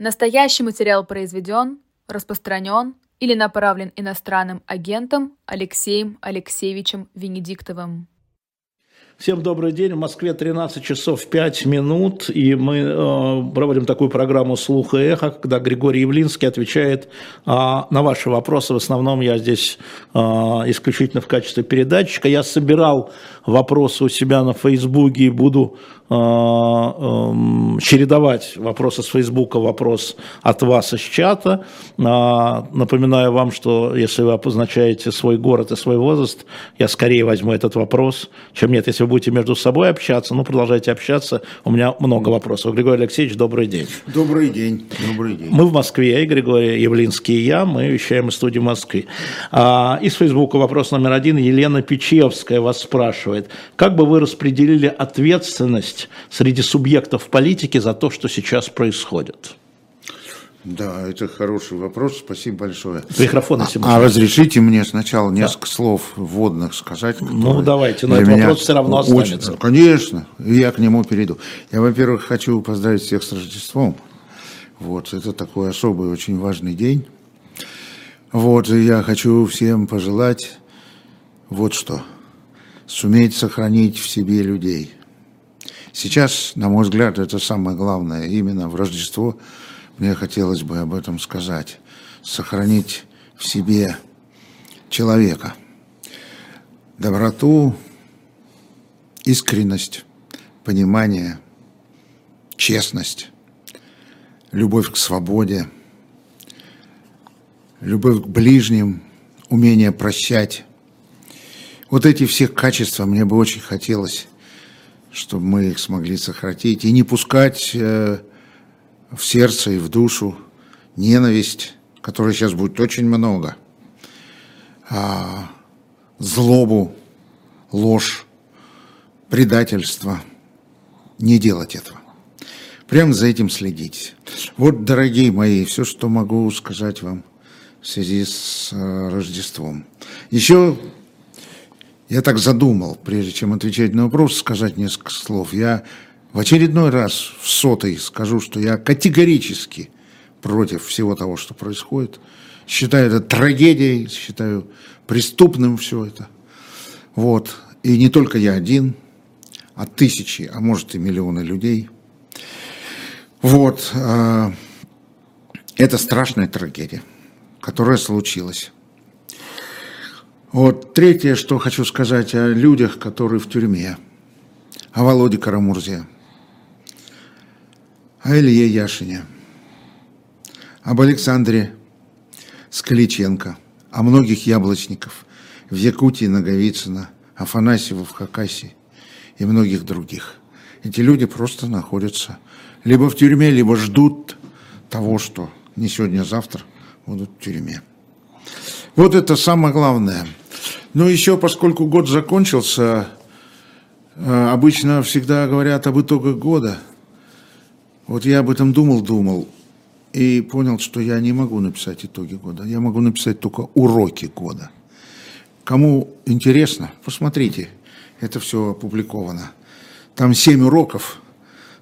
Настоящий материал произведен, распространен или направлен иностранным агентом Алексеем Алексеевичем Венедиктовым. Всем добрый день. В Москве 13 часов 5 минут, и мы э, проводим такую программу «Слух и эхо», когда Григорий Явлинский отвечает э, на ваши вопросы. В основном я здесь э, исключительно в качестве передатчика. Я собирал вопросы у себя на Фейсбуке и буду чередовать вопросы с Фейсбука, вопрос от вас из чата. Э, напоминаю вам, что если вы обозначаете свой город и свой возраст, я скорее возьму этот вопрос, чем нет, если будете между собой общаться, ну, продолжайте общаться. У меня много вопросов. Григорий Алексеевич, добрый день. Добрый день. Добрый день. Мы в Москве, и Григорий Явлинский и я, мы вещаем из студии Москвы. А, из Фейсбука вопрос номер один. Елена Печевская вас спрашивает. Как бы вы распределили ответственность среди субъектов политики за то, что сейчас происходит? Да, это хороший вопрос, спасибо большое. Микрофон, а, а разрешите мне сначала несколько да. слов вводных сказать? Ну, давайте, но этот вопрос все равно очень, останется. Конечно, я к нему перейду. Я, во-первых, хочу поздравить всех с Рождеством. Вот, это такой особый, очень важный день. Вот, и я хочу всем пожелать вот что. Суметь сохранить в себе людей. Сейчас, на мой взгляд, это самое главное, именно в Рождество – мне хотелось бы об этом сказать. Сохранить в себе человека. Доброту, искренность, понимание, честность, любовь к свободе, любовь к ближним, умение прощать. Вот эти все качества мне бы очень хотелось, чтобы мы их смогли сохранить и не пускать э, в сердце и в душу ненависть, которой сейчас будет очень много, а, злобу, ложь, предательство. Не делать этого. Прямо за этим следить. Вот, дорогие мои, все, что могу сказать вам в связи с э, Рождеством. Еще я так задумал, прежде чем отвечать на вопрос, сказать несколько слов. Я в очередной раз, в сотый, скажу, что я категорически против всего того, что происходит. Считаю это трагедией, считаю преступным все это. Вот. И не только я один, а тысячи, а может и миллионы людей. Вот. А, это страшная трагедия, которая случилась. Вот третье, что хочу сказать о людях, которые в тюрьме, о Володе Карамурзе. О Илье Яшине, об Александре Скаличенко, о многих яблочников в Якутии, Наговицына, Афанасьева в Хакасии и многих других. Эти люди просто находятся либо в тюрьме, либо ждут того, что не сегодня, а завтра будут в тюрьме. Вот это самое главное. Но еще, поскольку год закончился, э, обычно всегда говорят об итогах года – вот я об этом думал, думал, и понял, что я не могу написать итоги года. Я могу написать только уроки года. Кому интересно, посмотрите, это все опубликовано. Там семь уроков,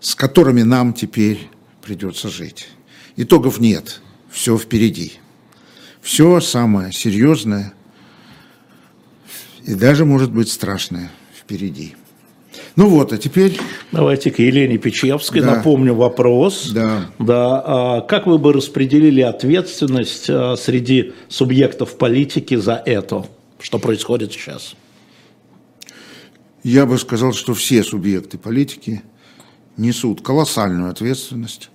с которыми нам теперь придется жить. Итогов нет, все впереди. Все самое серьезное и даже, может быть, страшное впереди. Ну вот, а теперь... Давайте к Елене Печевской. Да. Напомню вопрос. Да. Да. А как вы бы распределили ответственность а, среди субъектов политики за это, что происходит сейчас? Я бы сказал, что все субъекты политики несут колоссальную ответственность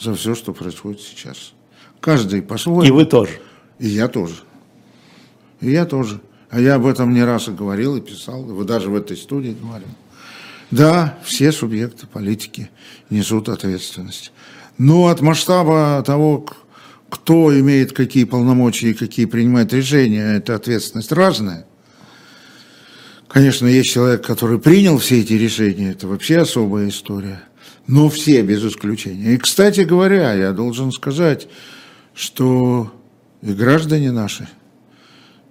за все, что происходит сейчас. Каждый по-своему. И вы тоже. И я тоже. И я тоже. А я об этом не раз и говорил, и писал. Вы даже в этой студии говорили. Да, все субъекты политики несут ответственность. Но от масштаба того, кто имеет какие полномочия и какие принимает решения, эта ответственность разная. Конечно, есть человек, который принял все эти решения, это вообще особая история. Но все без исключения. И, кстати говоря, я должен сказать, что и граждане наши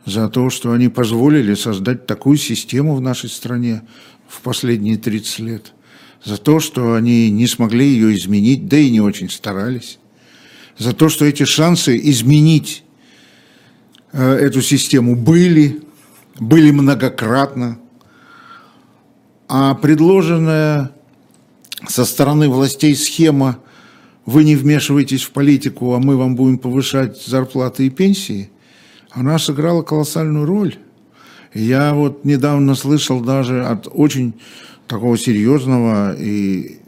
за то, что они позволили создать такую систему в нашей стране, в последние 30 лет, за то, что они не смогли ее изменить, да и не очень старались. за то, что эти шансы изменить э, эту систему были, были многократно. А предложенная со стороны властей схема «вы не вмешиваетесь в политику, а мы вам будем повышать зарплаты и пенсии», она сыграла колоссальную роль. Я вот недавно слышал даже от очень такого серьезного и,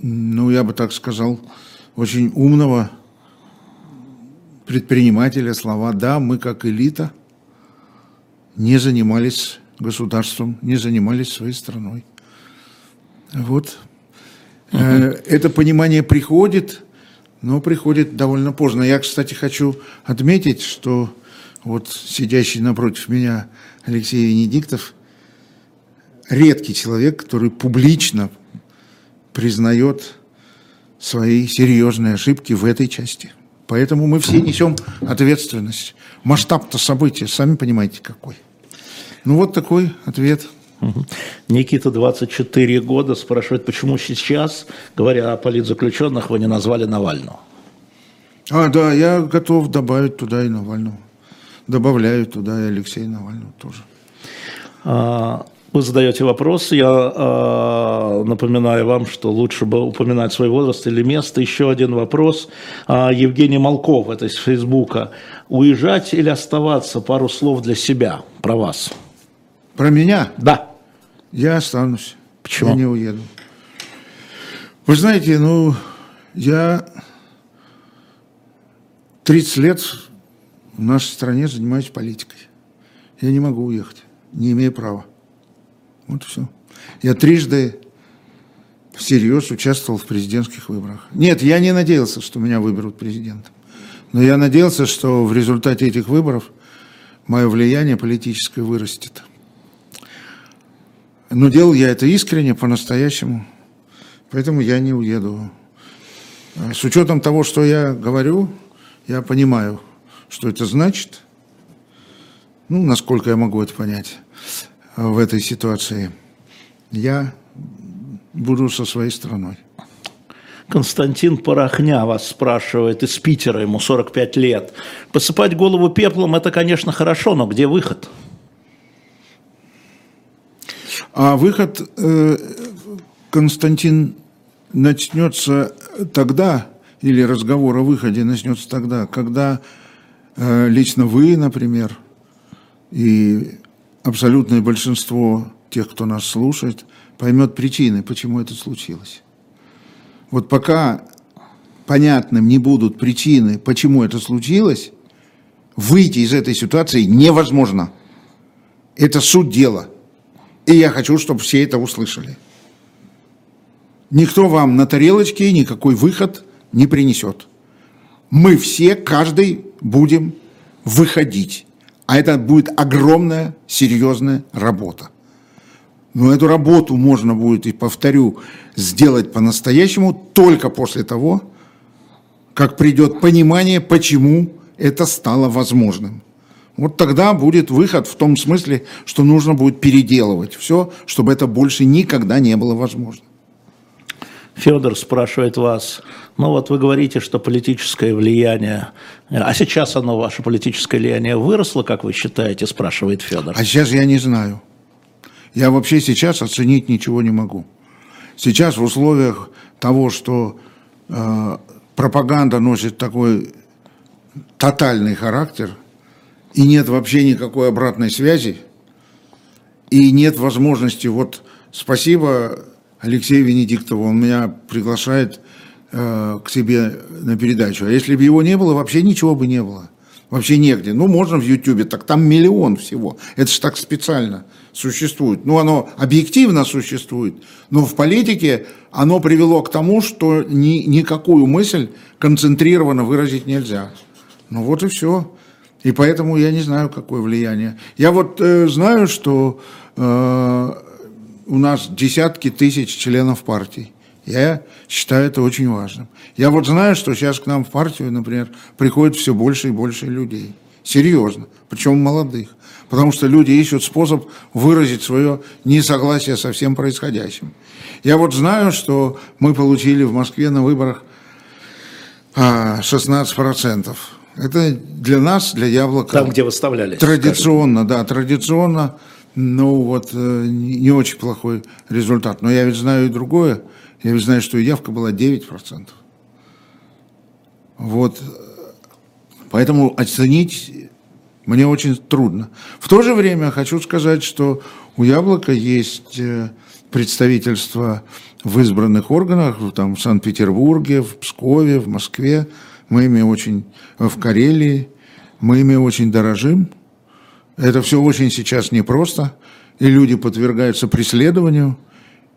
ну, я бы так сказал, очень умного предпринимателя слова «да, мы как элита не занимались государством, не занимались своей страной». Вот. Угу. Это понимание приходит, но приходит довольно поздно. Я, кстати, хочу отметить, что вот сидящий напротив меня Алексей Венедиктов редкий человек, который публично признает свои серьезные ошибки в этой части. Поэтому мы все несем ответственность. Масштаб-то события, сами понимаете, какой. Ну вот такой ответ. Никита, 24 года, спрашивает, почему сейчас, говоря о политзаключенных, вы не назвали Навального? А, да, я готов добавить туда и Навального. Добавляю туда и Алексея Навального тоже. А, вы задаете вопрос, я э, напоминаю вам, что лучше бы упоминать свой возраст или место. Еще один вопрос. Э, Евгений Малков, это из Фейсбука. Уезжать или оставаться? Пару слов для себя, про вас. Про меня? Да. Я останусь. Почему? Я не уеду. Вы знаете, ну, я 30 лет в нашей стране занимаюсь политикой. Я не могу уехать, не имею права. Вот все. Я трижды всерьез участвовал в президентских выборах. Нет, я не надеялся, что меня выберут президентом. Но я надеялся, что в результате этих выборов мое влияние политическое вырастет. Но делал я это искренне, по-настоящему. Поэтому я не уеду. С учетом того, что я говорю, я понимаю, что это значит. Ну, насколько я могу это понять в этой ситуации. Я буду со своей страной. Константин Порохня вас спрашивает из Питера, ему 45 лет. Посыпать голову пеплом – это, конечно, хорошо, но где выход? А выход, э, Константин, начнется тогда, или разговор о выходе начнется тогда, когда э, лично вы, например, и абсолютное большинство тех, кто нас слушает, поймет причины, почему это случилось. Вот пока понятным не будут причины, почему это случилось, выйти из этой ситуации невозможно. Это суть дела. И я хочу, чтобы все это услышали. Никто вам на тарелочке никакой выход не принесет. Мы все, каждый будем выходить. А это будет огромная, серьезная работа. Но эту работу можно будет, и повторю, сделать по-настоящему только после того, как придет понимание, почему это стало возможным. Вот тогда будет выход в том смысле, что нужно будет переделывать все, чтобы это больше никогда не было возможно. Федор спрашивает вас, ну вот вы говорите, что политическое влияние, а сейчас оно, ваше политическое влияние выросло, как вы считаете, спрашивает Федор. А сейчас я не знаю. Я вообще сейчас оценить ничего не могу. Сейчас в условиях того, что э, пропаганда носит такой тотальный характер, и нет вообще никакой обратной связи, и нет возможности, вот спасибо Алексея Венедиктова, он меня приглашает э, к себе на передачу. А если бы его не было, вообще ничего бы не было. Вообще негде. Ну, можно в Ютьюбе, так там миллион всего. Это же так специально существует. Ну, оно объективно существует, но в политике оно привело к тому, что ни, никакую мысль концентрированно выразить нельзя. Ну, вот и все. И поэтому я не знаю, какое влияние. Я вот э, знаю, что э, у нас десятки тысяч членов партий. Я считаю это очень важным. Я вот знаю, что сейчас к нам в партию, например, приходит все больше и больше людей. Серьезно. Причем молодых. Потому что люди ищут способ выразить свое несогласие со всем происходящим. Я вот знаю, что мы получили в Москве на выборах А, 16%. Это для нас, для яблока... Там, где выставлялись. Традиционно, скажем. да, традиционно, ну вот, э, не очень плохой результат. Но я ведь знаю и другое. Я ведь знаю, что явка была 9%. Вот. Поэтому оценить мне очень трудно. В то же время хочу сказать, что у Яблока есть э, представительство в избранных органах, там, в Санкт-Петербурге, в Пскове, в Москве. Мы ими очень, в Карелии, мы ими очень дорожим. Это все очень сейчас непросто, и люди подвергаются преследованию,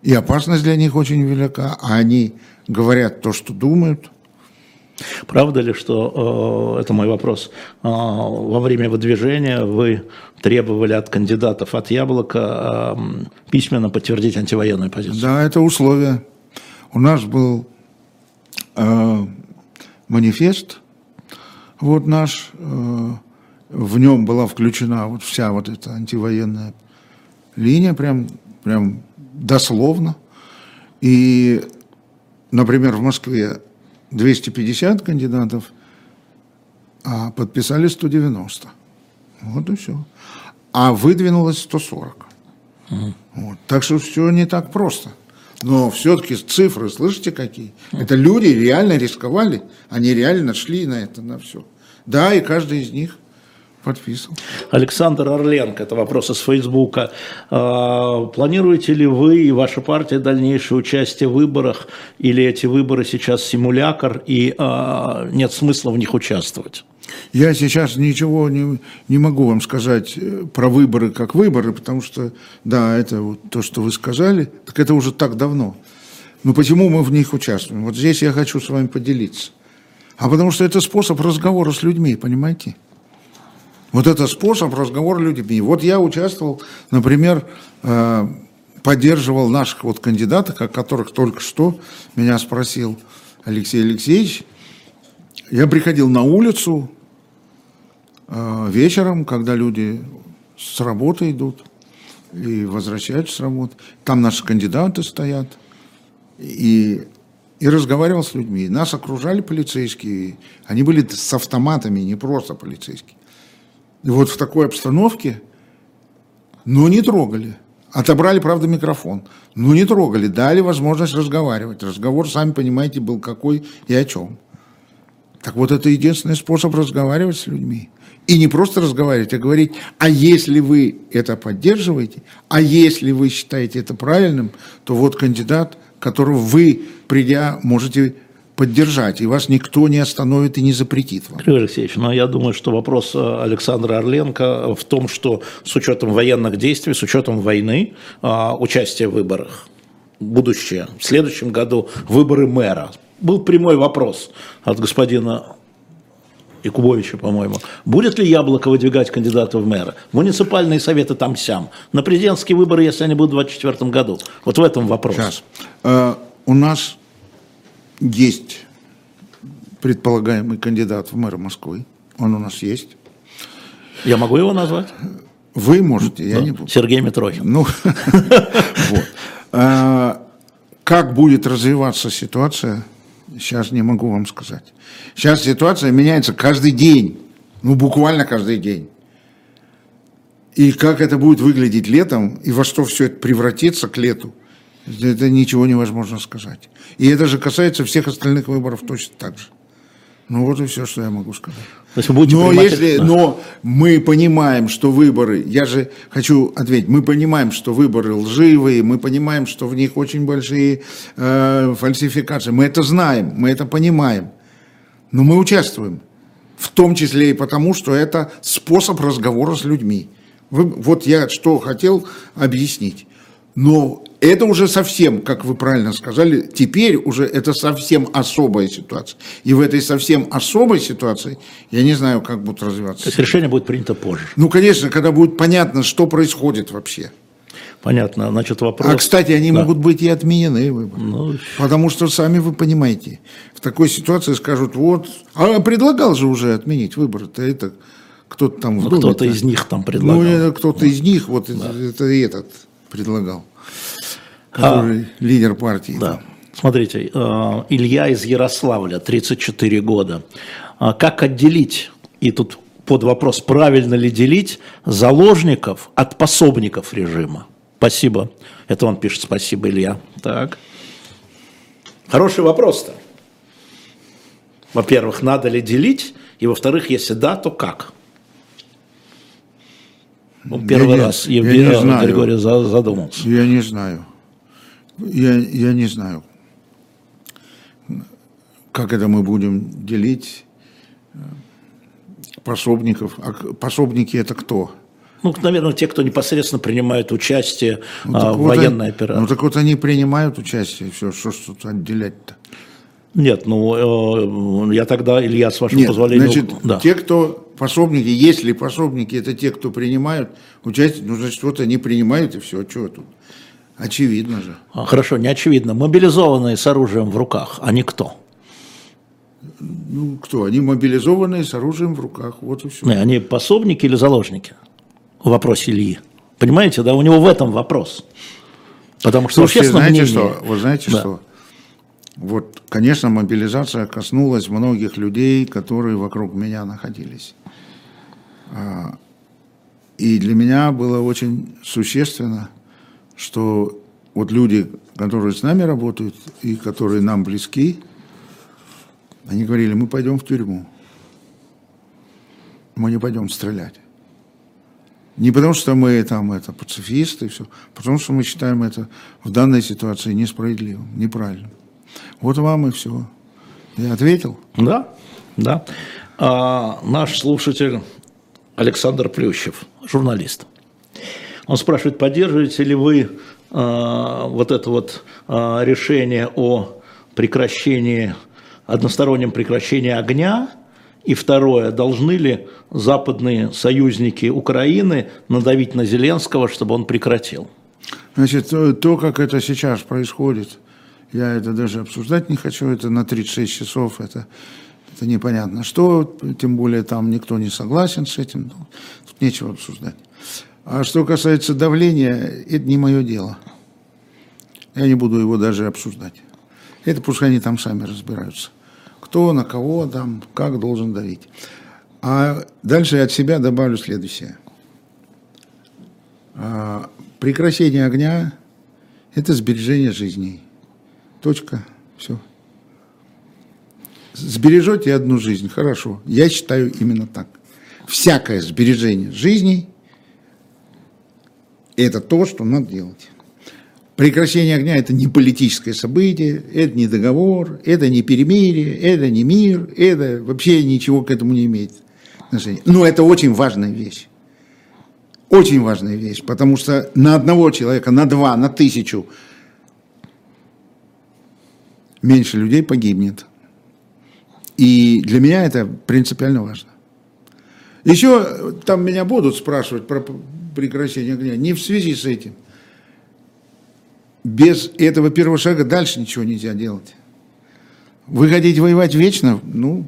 и опасность для них очень велика, а они говорят то, что думают – Правда ли, что, э, это мой вопрос, э, во время выдвижения вы требовали от кандидатов от «Яблока» э, письменно подтвердить антивоенную позицию? Да, это условие. У нас был э, манифест, вот наш, э, в нем была включена вот вся вот эта антивоенная линия, прям, прям дословно. И, например, в Москве 250 кандидатов, а подписали 190. Вот и все. А выдвинулось 140. Угу. Вот. Так что все не так просто. Но все-таки цифры, слышите, какие? Это люди реально рисковали, они реально шли на это, на все. Да, и каждый из них подписывал. Александр Орленко, это вопрос из Фейсбука. А, планируете ли вы и ваша партия дальнейшее участие в выборах, или эти выборы сейчас симулятор и а, нет смысла в них участвовать? Я сейчас ничего не, не могу вам сказать э, про выборы как выборы, потому что, да, это вот то, что вы сказали, так это уже так давно. Но почему мы в них участвуем? Вот здесь я хочу с вами поделиться. А потому что это способ разговора с людьми, понимаете? Вот это способ разговора людьми. Вот я участвовал, например, э, поддерживал наших вот кандидатов, о которых только что меня спросил Алексей Алексеевич. Я приходил на улицу э, вечером, когда люди с работы идут и возвращаются с работы. Там наши кандидаты стоят. И, и разговаривал с людьми. Нас окружали полицейские. Они были с автоматами, не просто полицейские. Вот в такой обстановке, но не трогали. Отобрали, правда, микрофон. Но не трогали, дали возможность разговаривать. Разговор, сами понимаете, был какой и о чем. Так вот, это единственный способ разговаривать с людьми. И не просто разговаривать, а говорить, а если вы это поддерживаете, а если вы считаете это правильным, то вот кандидат, которого вы, придя, можете поддержать, и вас никто не остановит и не запретит вам. Григорий Алексеевич, но я думаю, что вопрос э, Александра Орленко в том, что с учетом военных действий, с учетом войны, а, участие в выборах, будущее, в следующем году выборы мэра. Был прямой вопрос от господина Якубовича, по-моему. Будет ли Яблоко выдвигать кандидата в мэра? Муниципальные советы там-сям. На президентские выборы, если они будут в 2024 году. Вот в этом вопрос. Сейчас. Uh, у нас есть предполагаемый кандидат в мэра Москвы. Он у нас есть. Я могу его назвать? Вы можете, я да. не буду. Сергей Митрохин. Ну, вот. А, как будет развиваться ситуация, сейчас не могу вам сказать. Сейчас ситуация меняется каждый день, ну буквально каждый день. И как это будет выглядеть летом, и во что все это превратится к лету, это ничего невозможно сказать. И это же касается всех остальных выборов точно так же. Ну вот и все, что я могу сказать. То есть вы будете но, принимать... если, да. но мы понимаем, что выборы, я же хочу ответить, мы понимаем, что выборы лживые, мы понимаем, что в них очень большие э, фальсификации. Мы это знаем, мы это понимаем. Но мы участвуем. В том числе и потому, что это способ разговора с людьми. Вы, вот я что хотел объяснить. Но это уже совсем, как вы правильно сказали, теперь уже это совсем особая ситуация. И в этой совсем особой ситуации я не знаю, как будут развиваться. То есть решение будет принято позже. Ну, конечно, когда будет понятно, что происходит вообще. Понятно, значит вопрос. А кстати, они да. могут быть и отменены выборы, ну... потому что сами вы понимаете, в такой ситуации скажут, вот, а предлагал же уже отменить выборы, то это кто-то там. Ну, кто-то из них там предлагал. Ну, кто-то из них, вот да. это, это этот предлагал, который а, лидер партии. Да. Смотрите, э, Илья из Ярославля, 34 года. А как отделить, и тут под вопрос, правильно ли делить заложников от пособников режима? Спасибо. Это он пишет, спасибо, Илья. Так. Хороший вопрос-то. Во-первых, надо ли делить? И во-вторых, если да, то как? Ну, первый я раз не, Евгений я не знаю. Григорий задумался. Я не знаю. Я, я не знаю, как это мы будем делить э, пособников. А пособники это кто? Ну, наверное, те, кто непосредственно принимают участие Ну, а, в вот военной они- операции. Ну так вот они принимают участие, все, что тут отделять-то? Нет, ну, э, я тогда, Илья, с вашего Нет, позволения... значит, да. те, кто пособники, если пособники это те, кто принимают участие, ну, значит, вот они принимают и все, что тут? Очевидно же. А, Хорошо, не очевидно. Мобилизованные с оружием в руках, они кто? Ну, кто? Они мобилизованные с оружием в руках, вот и все. Не, Они пособники или заложники? В вопросе Ильи. Понимаете, да, у него в этом вопрос. Потому что Слушайте, общественное знаете мнение- что? Вы знаете Да. что? Вот, конечно, мобилизация коснулась многих людей, которые вокруг меня находились. А, И для меня было очень существенно, что вот люди, которые с нами работают и которые нам близки, они говорили, мы пойдем в тюрьму. Мы не пойдем стрелять. Не потому, что мы там это пацифисты, все, потому что мы считаем это в данной ситуации несправедливым, неправильным. Вот вам и все. Я ответил. Да, да. А, наш слушатель Александр Плющев, журналист. Он спрашивает, поддерживаете ли вы а, вот это вот а, решение о прекращении, одностороннем прекращении огня? И второе, должны ли западные союзники Украины надавить на Зеленского, чтобы он прекратил? Значит, то, то, как это сейчас происходит, я это даже обсуждать не хочу, это на 36 часов, это, это непонятно что, тем более там никто не согласен с этим, ну, тут нечего обсуждать. А что касается давления, это не мое дело. Я не буду его даже обсуждать. Это пускай они там сами разбираются. Кто на кого там, как должен давить. А дальше я от себя добавлю следующее. А, Прекращение огня – это сбережение жизней. Точка. Все. Сбережете одну жизнь, хорошо. Я считаю именно так. Всякое сбережение жизней – это то, что надо делать. Прекращение огня – это не политическое событие, это не договор, это не перемирие, это не мир, это вообще ничего к этому не имеет отношения. Но это очень важная вещь. Очень важная вещь, потому что на одного человека, на два, на тысячу меньше людей погибнет. И для меня это принципиально важно. Еще там меня будут спрашивать про прекращение огня. Не в связи с этим. Без этого первого шага дальше ничего нельзя делать. Вы хотите воевать вечно? Ну,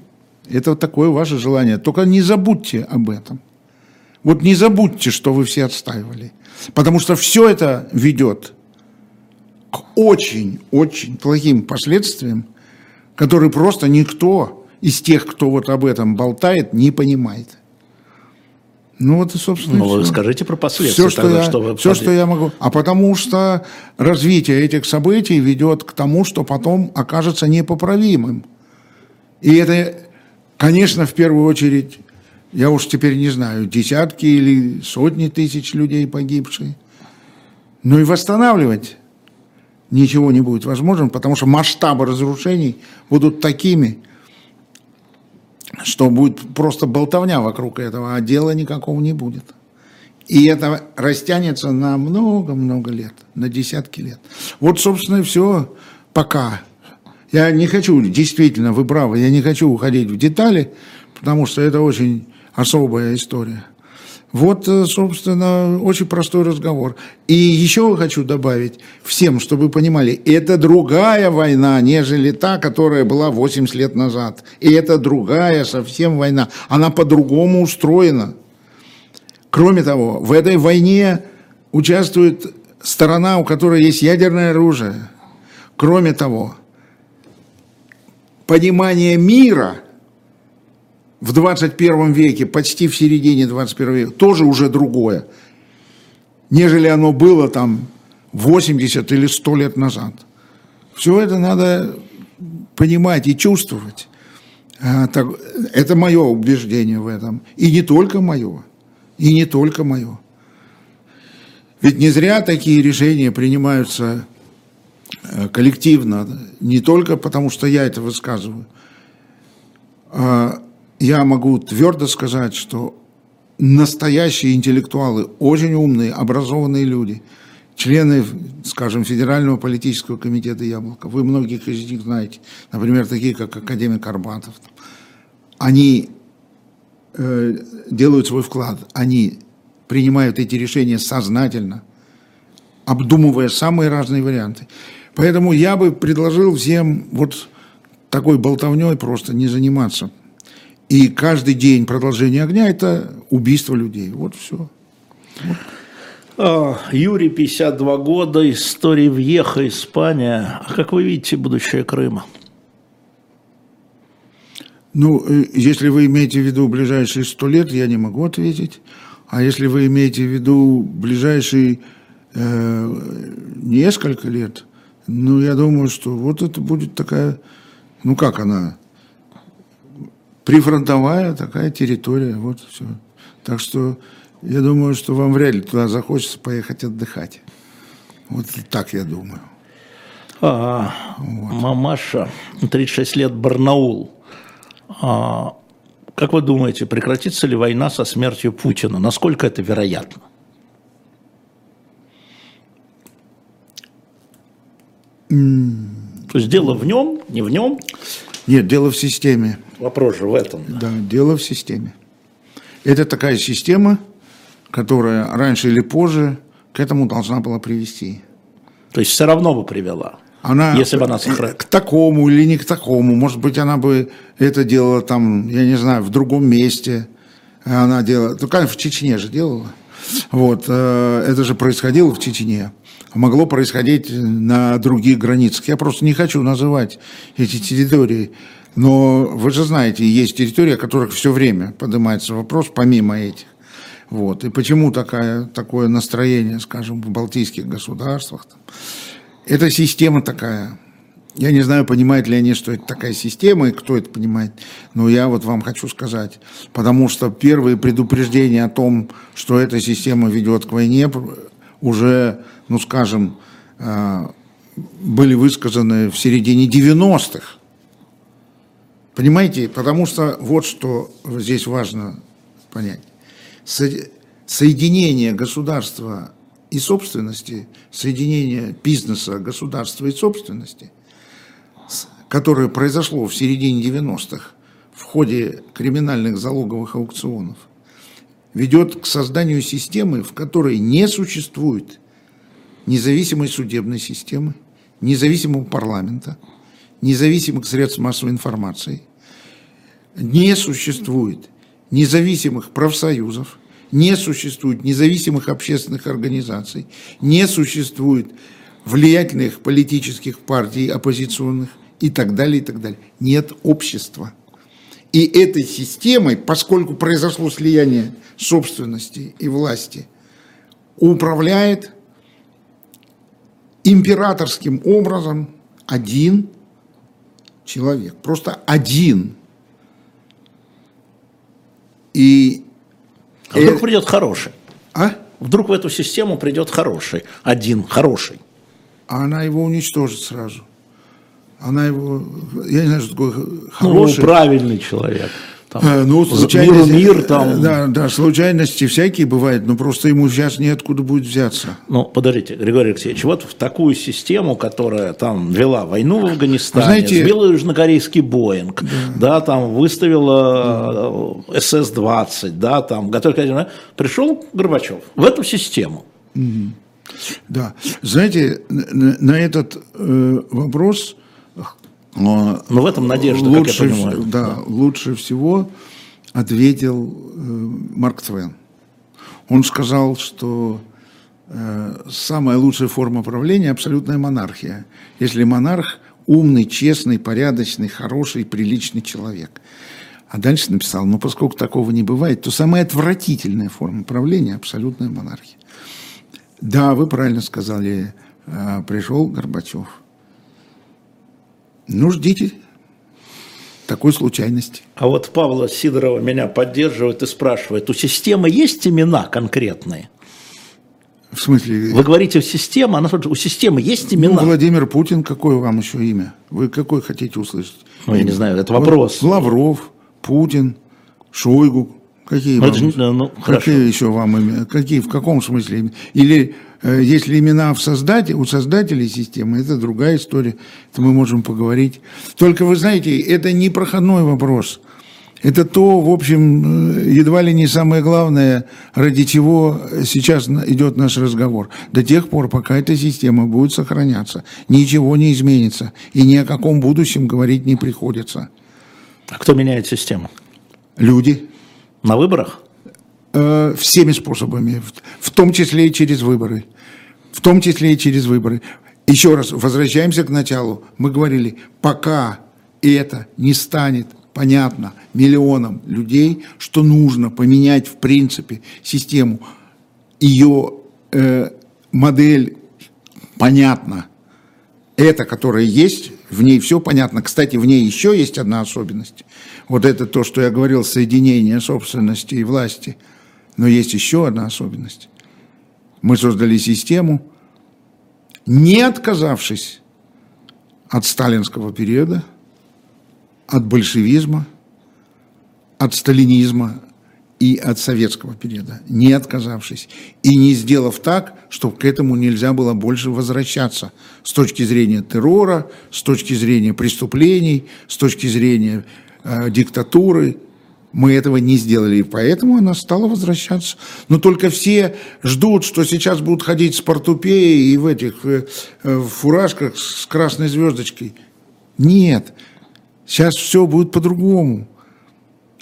это вот такое ваше желание. Только не забудьте об этом. Вот не забудьте, что вы все отстаивали. Потому что все это ведет к очень-очень плохим последствиям, которые просто никто из тех, кто вот об этом болтает, не понимает. Ну вот и, собственно, Ну, вы всё. скажите про последствия Все, что, тогда, я, что вы все, что я могу. А потому что развитие этих событий ведет к тому, что потом окажется непоправимым. И это, конечно, в первую очередь, я уж теперь не знаю, десятки или сотни тысяч людей погибшие. Но и восстанавливать ничего не будет возможно, потому что масштабы разрушений будут такими, что будет просто болтовня вокруг этого, а дела никакого не будет. И это растянется на много-много лет, на десятки лет. Вот, собственно, и все пока. Я не хочу, действительно, вы правы, я не хочу уходить в детали, потому что это очень особая история. Вот, э, собственно, очень простой разговор. И еще хочу добавить всем, чтобы вы понимали, это другая война, нежели та, которая была 80 лет назад. И это другая совсем война. Она по-другому устроена. Кроме того, в этой войне участвует сторона, у которой есть ядерное оружие. Кроме того, понимание мира в 21 веке, почти в середине 21 века, тоже уже другое, нежели оно было там 80 или 100 лет назад. Все это надо понимать и чувствовать. А, это мое убеждение в этом. И не только мое. И не только мое. Ведь не зря такие решения принимаются э, коллективно, не только потому, что я это высказываю. А я могу твердо сказать, что настоящие интеллектуалы, очень умные, образованные люди, члены, скажем, Федерального политического комитета «Яблоко», вы многих из них знаете, например, такие, как академик Арбатов, они э, делают свой вклад, они принимают эти решения сознательно, обдумывая самые разные варианты. Поэтому я бы предложил всем вот такой болтовней просто не заниматься. И каждый день продолжение огня – это убийство людей. Вот все. А, Юрий, 52 года, история Вьеха, Испания. А как вы видите будущее Крыма? Ну, э, если вы имеете в виду ближайшие сто лет, я не могу ответить. А если вы имеете в виду ближайшие э, несколько лет, ну, я думаю, что вот это будет такая, ну, как она, прифронтовая такая территория, вот все. Так что я думаю, что вам вряд ли туда захочется поехать отдыхать. Вот так я думаю. А, вот. Мамаша, 36 лет, Барнаул. А, как вы думаете, прекратится ли война со смертью Путина? Насколько это вероятно? То есть дело в нем, не в нем? Нет, дело в системе. Вопрос же в этом. Да, дело в системе. Это такая система, которая раньше или позже к этому должна была привести. То есть все равно бы привела? Она если бы она сохранила. К такому или не к такому. Может быть, она бы это делала там, я не знаю, в другом месте. Она делала, ну, конечно, в Чечне же делала. Вот, э, это же происходило в Чечне. Могло происходить на других границах. Я просто не хочу называть эти территории. Но вы же знаете, есть территории, о которых все время поднимается вопрос, помимо этих. Вот. И почему такая, такое настроение, скажем, в балтийских государствах? Там, это система такая. Я не знаю, понимают ли они, что это такая система, и кто это понимает. Но я вот вам хочу сказать. Потому что первые предупреждения о том, что эта система ведет к войне, уже, ну скажем, э, были высказаны в середине 90-х. Понимаете? Потому что вот что здесь важно понять. Соединение государства и собственности, соединение бизнеса, государства и собственности, которое произошло в середине 90-х в ходе криминальных залоговых аукционов, ведет к созданию системы, в которой не существует независимой судебной системы, независимого парламента, независимых средств массовой информации, не существует независимых профсоюзов, не существует независимых общественных организаций, не существует влиятельных политических партий оппозиционных и так далее, и так далее. Нет общества. И этой системой, поскольку произошло слияние собственности и власти, управляет императорским образом один человек. Просто один. И а вдруг э... придет хороший? А? Вдруг в эту систему придет хороший, один хороший. А она его уничтожит сразу. Она его, я не знаю, что такое ну, хороший. Ну, правильный человек. Там, э, ну, случайности, мир, мир там. Да, да, случайности всякие бывают, но просто ему сейчас неоткуда будет взяться. Ну, подождите, Григорий Алексеевич, вот в такую систему, которая там вела войну в Афганистане, Знаете, сбила южнокорейский Боинг, да. да, там выставила да. Э, СС-20, да, там готовили, пришел Горбачев в эту систему. Да, знаете, на, на этот э, вопрос но, Но в этом надежда, лучше, как я понимаю. Да, да, лучше всего ответил э, Марк Твен. Он сказал, что э, самая лучшая форма правления – абсолютная монархия. Если монарх умный, честный, порядочный, хороший, приличный человек. А дальше написал, ну, поскольку такого не бывает, то самая отвратительная форма правления – абсолютная монархия. Да, вы правильно сказали, а, пришел Горбачев. Ну, ждите такой случайности. А вот Павла Сидорова меня поддерживает и спрашивает, у системы есть имена конкретные? В смысле? Вы говорите, система, она, у системы есть имена? Ну, Владимир Путин, какое вам еще имя? Вы какой хотите услышать? Ну, я не знаю, это вопрос. Лавров, Путин, Шойгу. Какие, ну, вам, это, ну, какие еще вам имена? Какие, в каком смысле? Или э, если имена в создателе, у создателей системы, это другая история. Это мы можем поговорить. Только вы знаете, это не проходной вопрос. Это то, в общем, э, едва ли не самое главное, ради чего сейчас идет наш разговор. До тех пор, пока эта система будет сохраняться, ничего не изменится. И ни о каком будущем говорить не приходится. А кто меняет систему? Люди. На выборах? Э, всеми способами, в том числе и через выборы. В том числе и через выборы. Еще раз, возвращаемся к началу. Мы говорили, пока это не станет понятно миллионам людей, что нужно поменять в принципе систему. Ее э, модель понятна. Это, которая есть, в ней все понятно. Кстати, в ней еще есть одна особенность. Вот это то, что я говорил, соединение собственности и власти. Но есть еще одна особенность. Мы создали систему, не отказавшись от сталинского периода – от большевизма, от сталинизма и от советского периода, не отказавшись и не сделав так, чтобы к этому нельзя было больше возвращаться с точки зрения террора, с точки зрения преступлений, с точки зрения э, диктатуры. Мы этого не сделали, и поэтому она стала возвращаться. Но только все ждут, что сейчас будут ходить с портупеей и в этих э, э, фуражках с красной звездочкой. Нет, Сейчас все будет по-другому.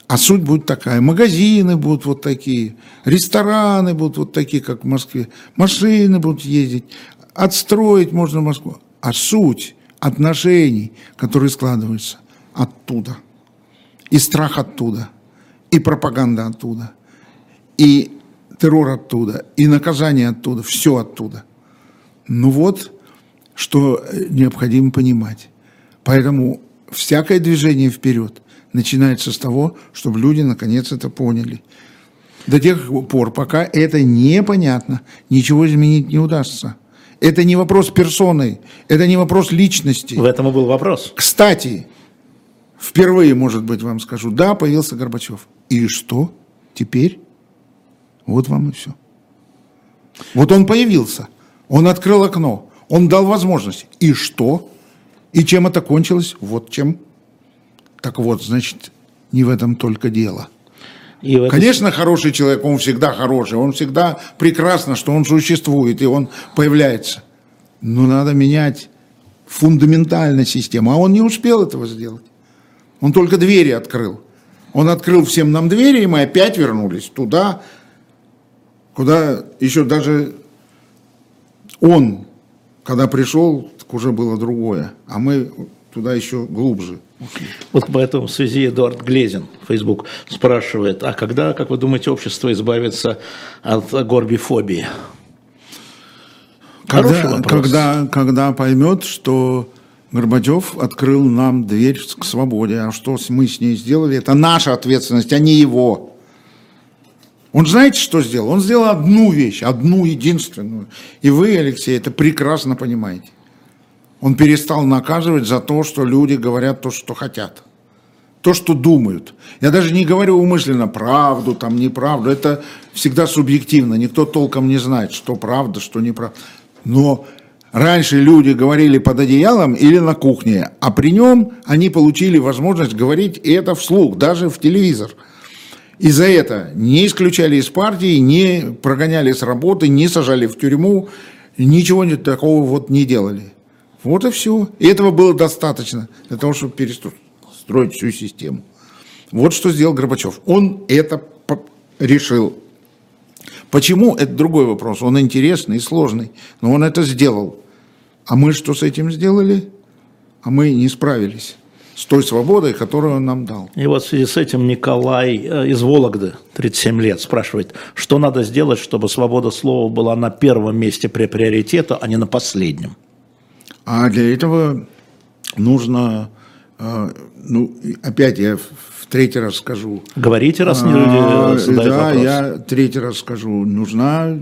А суть будет такая. Магазины будут вот такие, рестораны будут вот такие, как в Москве, машины будут ездить, отстроить можно Москву. А суть отношений, которые складываются оттуда. И страх оттуда, и пропаганда оттуда, и террор оттуда, и наказание оттуда, все оттуда. Ну вот, что необходимо понимать. Поэтому всякое движение вперед начинается с того, чтобы люди наконец это поняли. До тех пор, пока это непонятно, ничего изменить не удастся. Это не вопрос персоны, это не вопрос личности. В этом и был вопрос. Кстати, впервые, может быть, вам скажу, да, появился Горбачев. И что теперь? Вот вам и все. Вот он появился, он открыл окно, он дал возможность. И что? И чем это кончилось? Вот чем. Так вот, значит, не в этом только дело. И это... Конечно, хороший человек, он всегда хороший, он всегда прекрасно, что он существует, и он появляется. Но надо менять фундаментально систему. А он не успел этого сделать. Он только двери открыл. Он открыл всем нам двери, и мы опять вернулись туда, куда еще даже он, когда пришел, уже было другое, а мы туда еще глубже. Вот в этом связи Эдуард Глезин, Facebook, спрашивает, а когда, как вы думаете, общество избавится от горбифобии? Когда, когда, когда поймет, что Горбачев открыл нам дверь к свободе, а что мы с ней сделали, это наша ответственность, а не его. Он знаете, что сделал? Он сделал одну вещь, одну единственную. И вы, Алексей, это прекрасно понимаете. Он перестал наказывать за то, что люди говорят то, что хотят. То, что думают. Я даже не говорю умышленно правду, там неправду. Это всегда субъективно. Никто толком не знает, что правда, что неправда. Но раньше люди говорили под одеялом или на кухне, а при нем они получили возможность говорить это вслух, даже в телевизор. И за это не исключали из партии, не прогоняли с работы, не сажали в тюрьму, ничего такого вот не делали. Вот и все. И этого было достаточно для того, чтобы перестроить всю систему. Вот что сделал Горбачев. Он это решил. Почему? Это другой вопрос. Он интересный и сложный. Но он это сделал. А мы что с этим сделали? а мы не справились с той свободой, которую он нам дал. И вот в связи с этим Николай э, из Вологды, 37 лет, спрашивает, что надо сделать, чтобы свобода слова была на первом месте при приоритете, а не на последнем? А для этого нужно, э, ну, опять я в третий раз скажу. Говорите, раз не люди А, задают Да, вопрос. я третий раз скажу. Нужна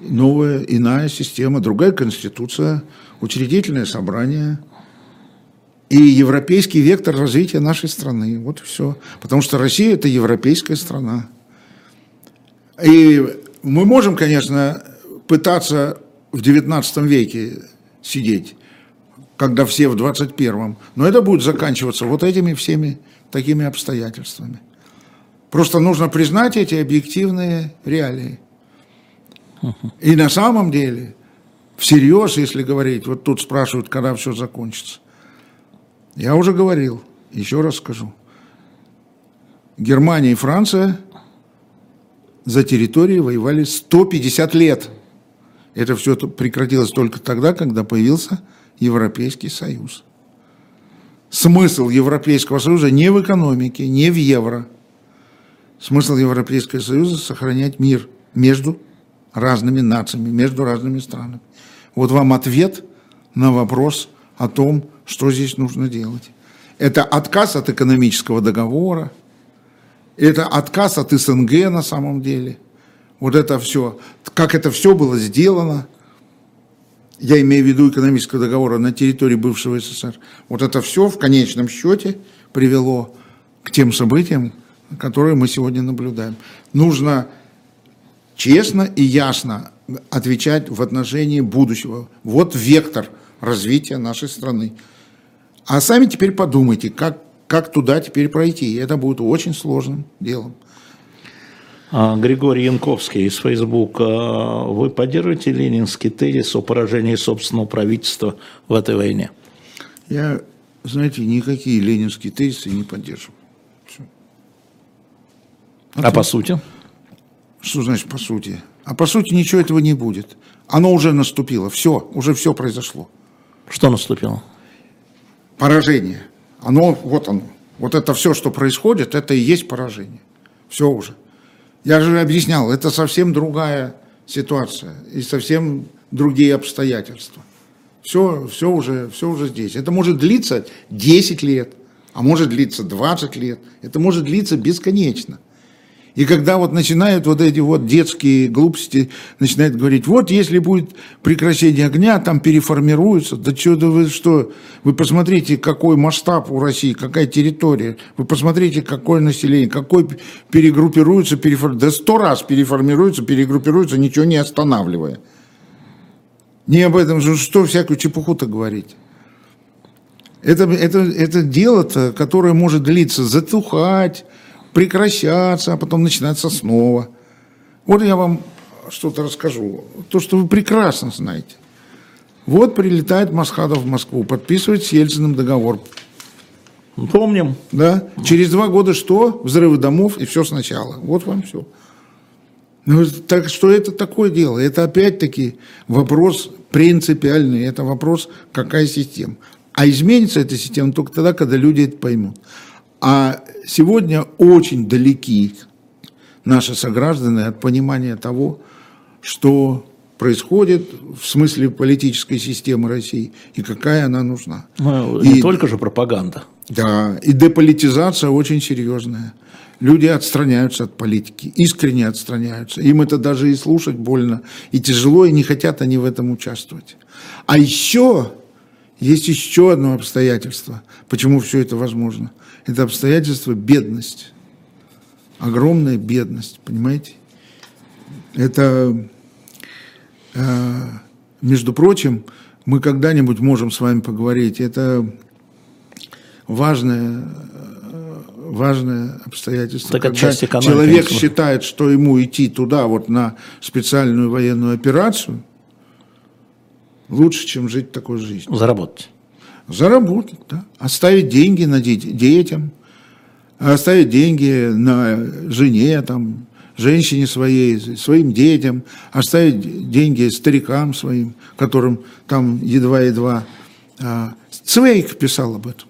новая, иная система, другая конституция, учредительное собрание и европейский вектор развития нашей страны. Вот и все. Потому что Россия – это европейская страна. И мы можем, конечно, пытаться в 19 веке сидеть, когда все в 21-м, но это будет заканчиваться вот этими всеми такими обстоятельствами. Просто нужно признать эти объективные реалии. И на самом деле, всерьез, если говорить, вот тут спрашивают, когда все закончится. Я уже говорил, еще раз скажу. Германия и Франция за территории воевали 150 лет. Это все прекратилось только тогда, когда появился Европейский Союз. Смысл Европейского Союза не в экономике, не в евро. Смысл Европейского Союза – сохранять мир между разными нациями, между разными странами. Вот вам ответ на вопрос о том, что здесь нужно делать. Это отказ от экономического договора, это отказ от СНГ на самом деле. Вот это все, как это все было сделано, я имею в виду экономического договора на территории бывшего СССР, вот это все в конечном счете привело к тем событиям, которые мы сегодня наблюдаем. Нужно честно и ясно отвечать в отношении будущего. Вот вектор развития нашей страны. А сами теперь подумайте, как, как туда теперь пройти. И это будет очень сложным делом. А, Григорий Янковский из Фейсбука. Вы поддерживаете ленинский тезис о поражении собственного правительства в этой войне? Я, знаете, никакие ленинские тезисы не поддерживаю. Всё. А по сути? Что значит по сути? А по сути ничего этого не будет. Оно уже наступило. Все, уже все произошло. Что наступило? Поражение. Оно, вот оно. Вот это все, что происходит, это и есть поражение. Все уже. Я же объяснял, это совсем другая ситуация и совсем другие обстоятельства. Все, все, уже, все уже здесь. Это может длиться 10 лет, а может длиться 20 лет. Это может длиться бесконечно. И когда вот начинают вот эти вот детские глупости, начинают говорить, вот если будет прекращение огня, там переформируется. Да что вы что? Вы посмотрите, какой масштаб у России, какая территория. Вы посмотрите, какое население, какой перегруппируется, переформируется. Да сто раз переформируется, перегруппируется, ничего не останавливая. Не об этом же, что всякую чепуху-то говорить. Это, это, это дело-то, которое может длиться, затухать, прекращаться, а потом начинаться снова. Вот я вам что-то расскажу. То, что вы прекрасно знаете. Вот прилетает Масхадов в Москву, подписывает с Ельциным договор. Помним. Да? Через два года что? Взрывы домов и все сначала. Вот вам все. Ну, так что это такое дело? Это опять-таки вопрос принципиальный. Это вопрос, какая система. А изменится эта система только тогда, когда люди это поймут. А сегодня очень далеки наши сограждане от понимания того, что происходит в смысле политической системы России и какая она нужна. Ну, И- не только же пропаганда. Да, и деполитизация очень серьезная. Люди отстраняются от политики, искренне отстраняются. Им это даже и слушать больно, и тяжело, и не хотят они в этом участвовать. А еще есть еще одно обстоятельство, почему все это возможно. Это обстоятельство бедность. Огромная бедность, понимаете? Это, э, между прочим, мы когда-нибудь можем с вами поговорить. Это важное, э, важное обстоятельство. Так Когда человек конечно. считает, что ему идти туда, вот на специальную военную операцию, лучше, чем жить такой жизнью. Заработать. Заработать, да. Оставить деньги на де- детям, оставить деньги на жене, там, женщине своей, своим детям, оставить деньги старикам своим, которым там едва-едва а, Цвейк писал об этом.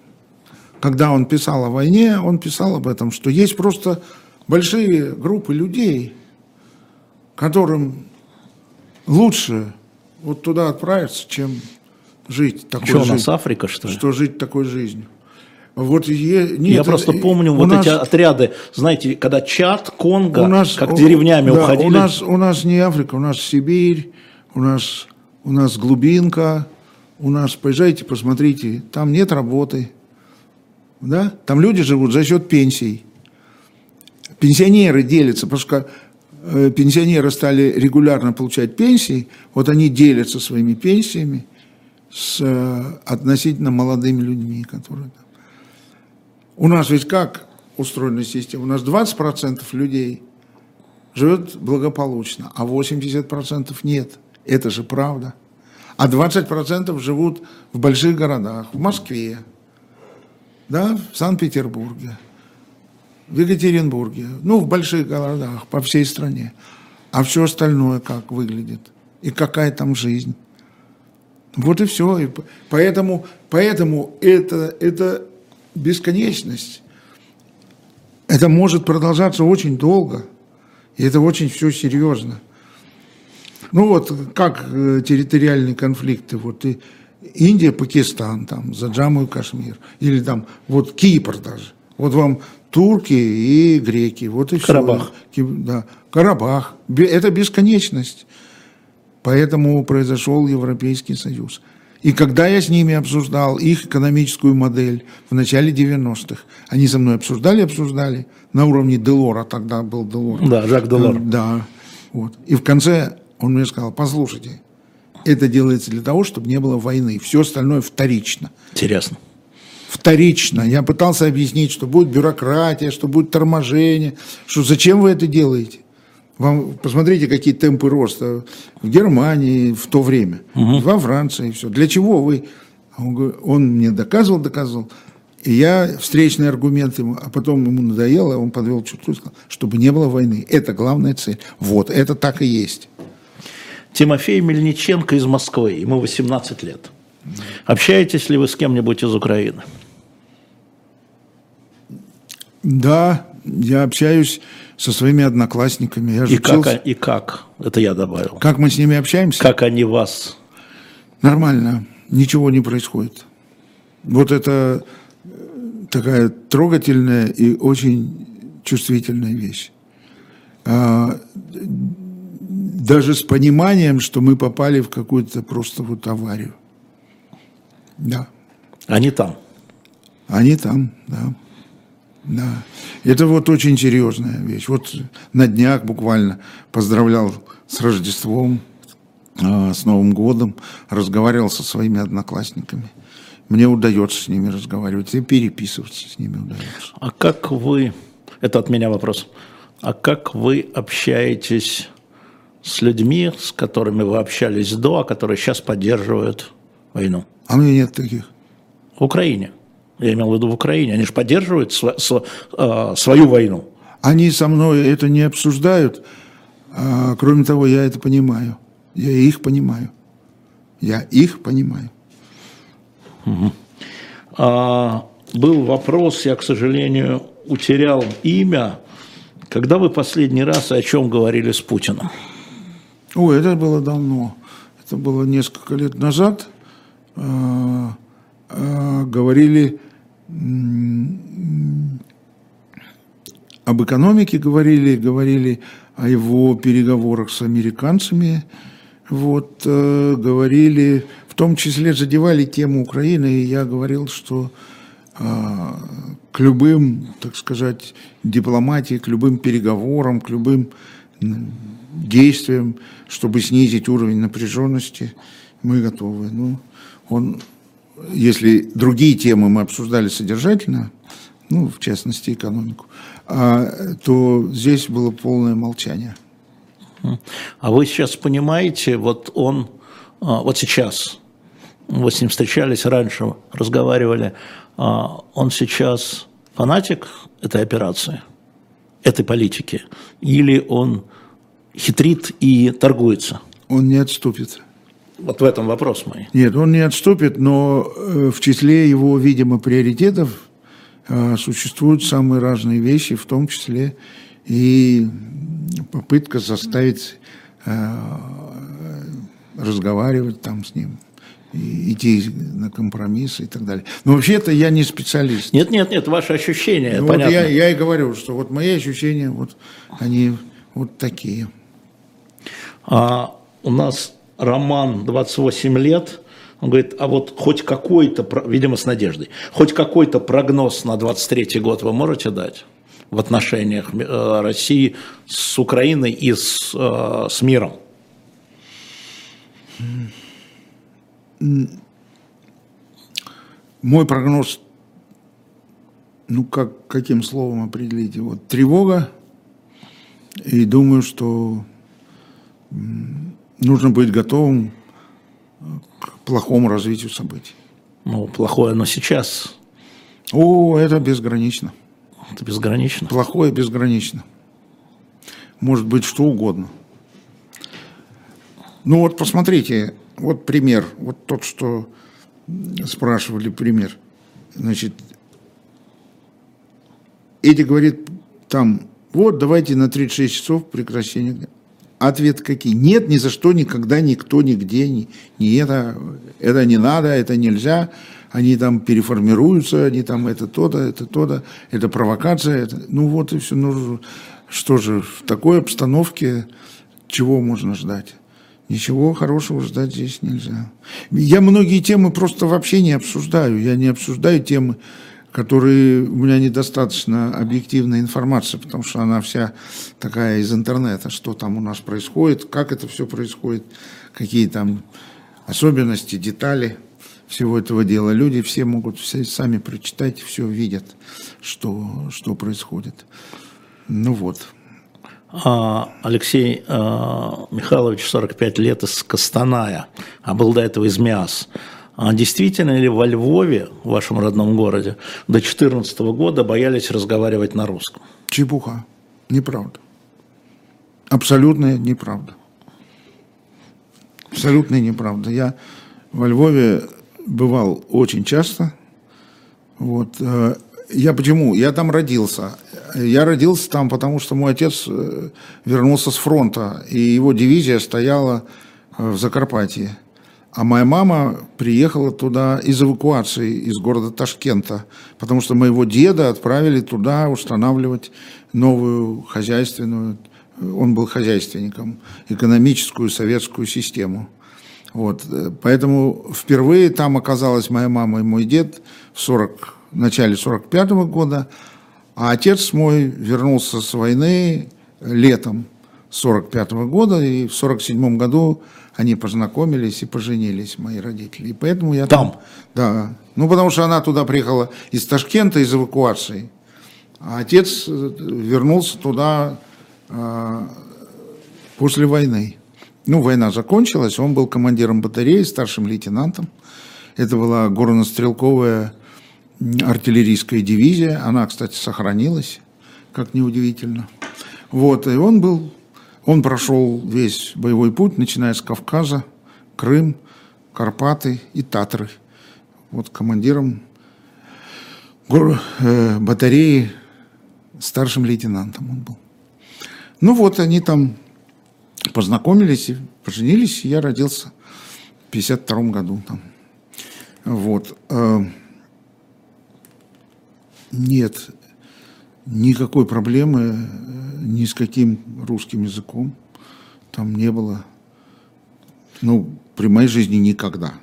Когда он писал о войне, он писал об этом, что есть просто большие группы людей, которым лучше вот туда отправиться, чем жить такой Что, у жизнью. нас Африка, что ли? Что жить такой жизнью. Вот е- нет, Я просто э, помню у вот нас- эти отряды, знаете, когда Чад, Конго, у нас, как у- деревнями да, уходили. У нас, у нас не Африка, у нас Сибирь, у нас, у нас глубинка, у нас, поезжайте, посмотрите, там нет работы, да? Там люди живут за счет пенсий. Пенсионеры делятся, потому что пенсионеры стали регулярно получать пенсии, вот они делятся своими пенсиями с э, относительно молодыми людьми, которые там. У нас ведь как устроена система? У нас 20% людей живет благополучно, а 80% нет. Это же правда. А 20% живут в больших городах, в Москве, да, в Санкт-Петербурге, в Екатеринбурге, ну, в больших городах по всей стране. А все остальное как выглядит? И какая там жизнь? Вот и все. И поэтому, поэтому это, это бесконечность. Это может продолжаться очень долго. И это очень все серьезно. Ну вот, как э, территориальные конфликты. Вот и Индия, Пакистан, там, за Джамму и Кашмир. Или там, вот Кипр даже. Вот вам турки и греки. Вот и. Карабах. Ки- Да, Карабах. Это бесконечность. Поэтому произошел Европейский Союз. И когда я с ними обсуждал их экономическую модель в начале 90-х, они со мной обсуждали, обсуждали на уровне Делора, тогда был Делор. Да, Жак Делор. Э, Да. Вот. И в конце он мне сказал, послушайте, это делается для того, чтобы не было войны. Все остальное вторично. Интересно. Вторично. Я пытался объяснить, что будет бюрократия, что будет торможение, что зачем вы это делаете? Вам посмотрите, какие темпы роста в Германии в то время, во Франции, все. Для чего вы? Он, он мне доказывал, доказывал. И я встречный аргумент ему, а потом ему надоело, он подвел черту и сказал, чтобы не было войны. Это главная цель. Вот, это так и есть. Тимофей Мельниченко из Москвы, ему 18 лет. Общаетесь ли вы с кем-нибудь из Украины? Да, я общаюсь со своими одноклассниками. Я же И как, и как? Это я добавил. Как мы с ними общаемся? Как они вас? Нормально, ничего не происходит. Вот это э, такая трогательная и очень чувствительная вещь. А, даже с пониманием, что мы попали в какую-то просто вот аварию. Да, Они там. они там, да. Да. Это вот очень серьезная вещь. Вот на днях буквально поздравлял с Рождеством, а, с Новым годом, разговаривал со своими одноклассниками. Мне удается с ними разговаривать и переписываться с ними удается. А как вы, это от меня вопрос, а как вы общаетесь с людьми, с которыми вы общались до, а которые сейчас поддерживают войну? А у меня нет таких. В Украине. Я имел в виду в Украине. Они же поддерживают сва- сва- а, свою войну. Они со мной это не обсуждают. А, кроме того, я это понимаю. Я их понимаю. Я их понимаю. А, был вопрос, я, к сожалению, утерял имя. Когда вы последний раз и о чем говорили с Путиным? Ой, это было давно. Это было несколько лет назад. А, а, говорили об экономике, говорили, говорили о его переговорах с американцами. Вот, э, говорили, в том числе задевали тему Украины, и я говорил, что а, к любым, так сказать, дипломатии, к любым переговорам, к любым действиям, чтобы снизить уровень напряженности, мы готовы. Ну, он, если другие темы мы обсуждали содержательно, ну, в частности, экономику, а, то здесь было полное молчание. А вы сейчас понимаете, вот он, а, вот сейчас, вы с ним встречались раньше, разговаривали, а, он сейчас фанатик этой операции, этой политики, или он хитрит и торгуется? Он не отступит. Вот в этом вопрос мой. Нет, он не отступит, но э, в числе его, видимо, приоритетов э, существуют самые разные вещи, в том числе и попытка заставить э, разговаривать там с ним идти на компромиссы и так далее. Но вообще-то я не специалист. Нет, нет, нет, ваши ощущения, ну, понятно. Вот я, я и говорю, что вот мои ощущения, вот они вот такие. А у нас Роман, 28 лет, он говорит, а вот хоть какой-то, видимо, с надеждой, хоть какой-то прогноз на 23 год вы можете дать в отношениях э, России с Украиной и с, э, с миром? Мой прогноз, ну как, каким словом определить его? Тревога. И думаю, что нужно быть готовым к плохому развитию событий. Ну, плохое оно сейчас. О, это безгранично. Это безгранично. Плохое безгранично. Может быть что угодно. Ну вот посмотрите, вот пример, вот тот, что спрашивали пример. Значит, Эдди говорит там, вот давайте на 36 часов прекращение. Ответ какие? Нет, ни за что, никогда, никто, нигде, ни, ни это, это не надо, это нельзя, они там переформируются, они там это то-то, это то-то, это провокация, это, ну вот и все. Ну, что же, в такой обстановке чего можно ждать? Ничего хорошего ждать здесь нельзя. Я многие темы просто вообще не обсуждаю. Я не обсуждаю темы, которые у меня недостаточно объективной информации, потому что она вся такая из интернета, что там у нас происходит, как это все происходит, какие там особенности, детали всего этого дела. Люди все могут все сами прочитать, все видят, что, что происходит. Ну вот. А, Алексей а, Михайлович, 45 лет, из Костаная, а был до этого из МИАС. А действительно ли во Львове, в вашем родном городе, до 2014 года боялись разговаривать на русском? Чепуха. Неправда. Абсолютная неправда. Абсолютная неправда. Я во Львове бывал очень часто. Вот. Э, я почему? Я там родился. Я родился там, потому что мой отец э, вернулся с фронта, и его дивизия стояла э, в Закарпатье. А моя мама приехала туда из эвакуации из города Ташкента, потому что моего деда отправили туда устанавливать новую хозяйственную, он был хозяйственником, экономическую советскую систему. Вот. Поэтому впервые там оказалась моя мама и мой дед в, 40, в начале 45 -го года, а отец мой вернулся с войны летом 45 -го года, и в 47 году они познакомились и поженились, мои родители. И поэтому я там. там да. Ну, потому что она туда приехала из Ташкента, из эвакуации. А отец э, вернулся туда э, после войны. Ну, война закончилась, он был командиром батареи, старшим лейтенантом. Это была горно-стрелковая артиллерийская дивизия. Она, кстати, сохранилась, как неудивительно. Вот, и он был он прошел весь боевой путь, начиная с Кавказа, Крым, Карпаты и Татры. Вот командиром э, батареи, старшим лейтенантом он был. Ну вот они там познакомились и поженились, и я родился в 52 году там. Вот. Э, нет, никакой проблемы э, ни с каким русским языком там не было. Ну, при моей жизни никогда.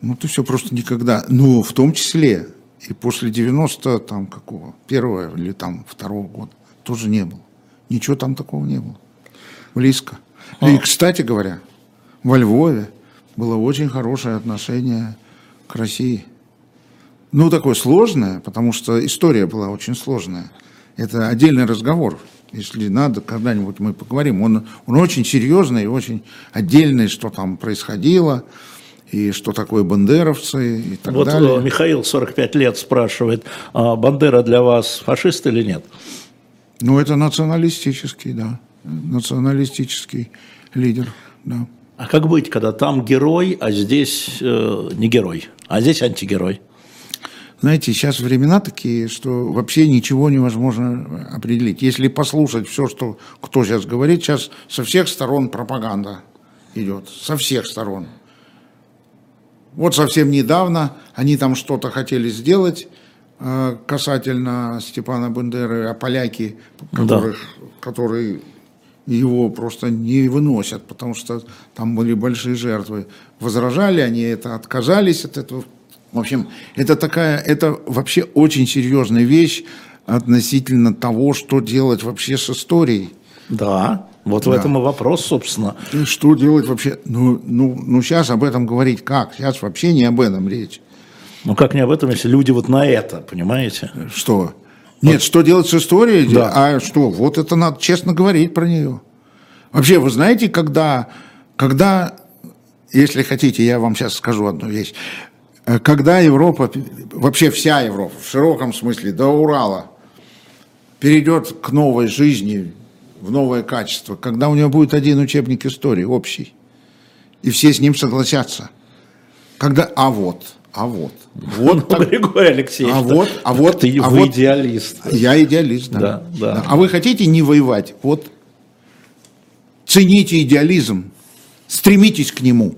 Ну, то все просто никогда. Ну, в том числе и после 90 там какого, первого или там второго года тоже не было. Ничего там такого не было. Близко. А. И, кстати говоря, во Львове было очень хорошее отношение к России ну, такое сложное, потому что история была очень сложная. Это отдельный разговор. Если надо, когда-нибудь мы поговорим. Он, он очень серьезный и очень отдельный, что там происходило, и что такое бандеровцы и так вот далее. Вот Михаил, 45 лет, спрашивает, а Бандера для вас фашист или нет? Ну, это националистический, да, националистический лидер, да. А как быть, когда там герой, а здесь э, не герой, а здесь антигерой? Знаете, сейчас времена такие, что вообще ничего невозможно определить. Если послушать все, что кто сейчас говорит, сейчас со всех сторон пропаганда идет, со всех сторон. Вот совсем недавно они там что-то хотели сделать э, касательно Степана Бандеры, а поляки, которых, да. которые его просто не выносят, потому что там были большие жертвы. Возражали они это, отказались от этого. В общем, это такая, это вообще очень серьезная вещь относительно того, что делать вообще с историей. Да, вот да. в этом и вопрос, собственно. И что делать вообще? Ну, ну, ну, сейчас об этом говорить как? Сейчас вообще не об этом речь. Ну, как не об этом, если люди вот на это, понимаете? Что? Нет, что делать с историей? Да. А что? Вот это надо честно говорить про нее. Вообще, вы знаете, когда, когда, если хотите, я вам сейчас скажу одну вещь. Когда Европа, вообще вся Европа, в широком смысле, до Урала, перейдет к новой жизни, в новое качество, когда у нее будет один учебник истории общий, и все с ним согласятся. Когда, а вот, а вот. Вот так, Григорий Алексеевич. А вот, а вот. Ты а вы вот, идеалист. Я идеалист. Да, да. да. А вы хотите не воевать? Вот. Цените идеализм. Стремитесь к нему.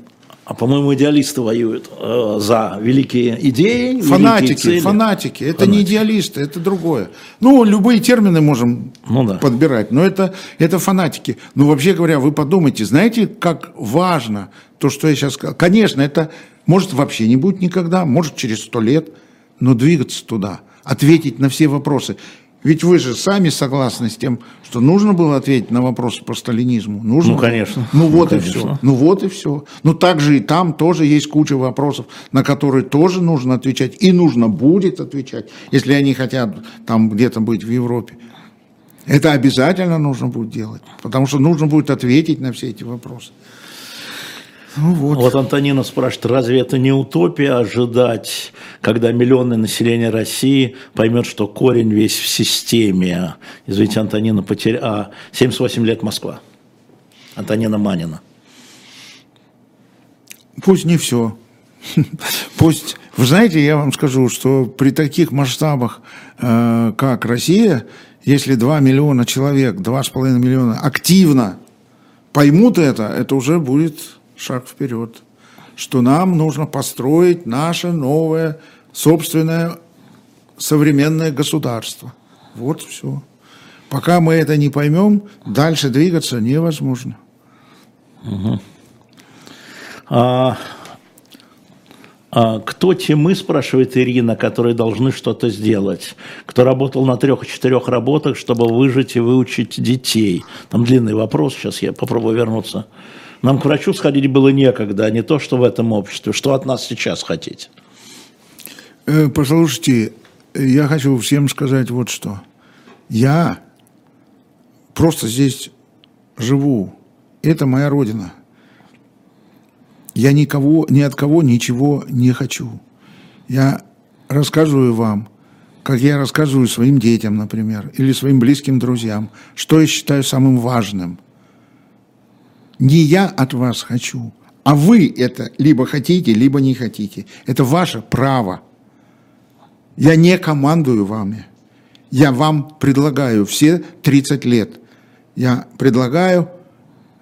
А по-моему, идеалисты воюют э, за великие идеи, фанатики, великие цели. фанатики. Это фанатики. не идеалисты, это другое. Ну, любые термины можем ну, да. подбирать, но это, это фанатики. Но вообще говоря, вы подумайте, знаете, как важно то, что я сейчас сказал. Конечно, это может вообще не будет никогда, может через сто лет, но двигаться туда, ответить на все вопросы. Ведь вы же сами согласны с тем, что нужно было ответить на вопросы по сталинизму. Нужно ну, конечно. Ну, вот ну, и все. Ну, вот и все. Ну, также и там тоже есть куча вопросов, на которые тоже нужно отвечать. И нужно будет отвечать, если они хотят там где-то быть в Европе. Это обязательно нужно будет делать, потому что нужно будет ответить на все эти вопросы. Ну вот. вот Антонина спрашивает, разве это не утопия ожидать, когда миллионное население России поймет, что корень весь в системе? Извините, Антонина потеряла... А, 78 лет Москва. Антонина Манина. Пусть не все. Пусть... Вы знаете, я вам скажу, что при таких масштабах, э, как Россия, если 2 миллиона человек, 2,5 миллиона активно поймут это, это уже будет шаг вперед, что нам нужно построить наше новое собственное современное государство. Вот все. Пока мы это не поймем, дальше двигаться невозможно. Угу. А, а кто те мы, спрашивает Ирина, которые должны что-то сделать? Кто работал на трех-четырех работах, чтобы выжить и выучить детей? Там длинный вопрос, сейчас я попробую вернуться. Нам к врачу сходить было некогда, а не то, что в этом обществе. Что от нас сейчас хотите? Э, послушайте, я хочу всем сказать вот что. Я просто здесь живу. Это моя родина. Я никого, ни от кого ничего не хочу. Я рассказываю вам, как я рассказываю своим детям, например, или своим близким друзьям, что я считаю самым важным – не я от вас хочу, а вы это либо хотите, либо не хотите. Это ваше право. Я не командую вами. Я вам предлагаю все 30 лет. Я предлагаю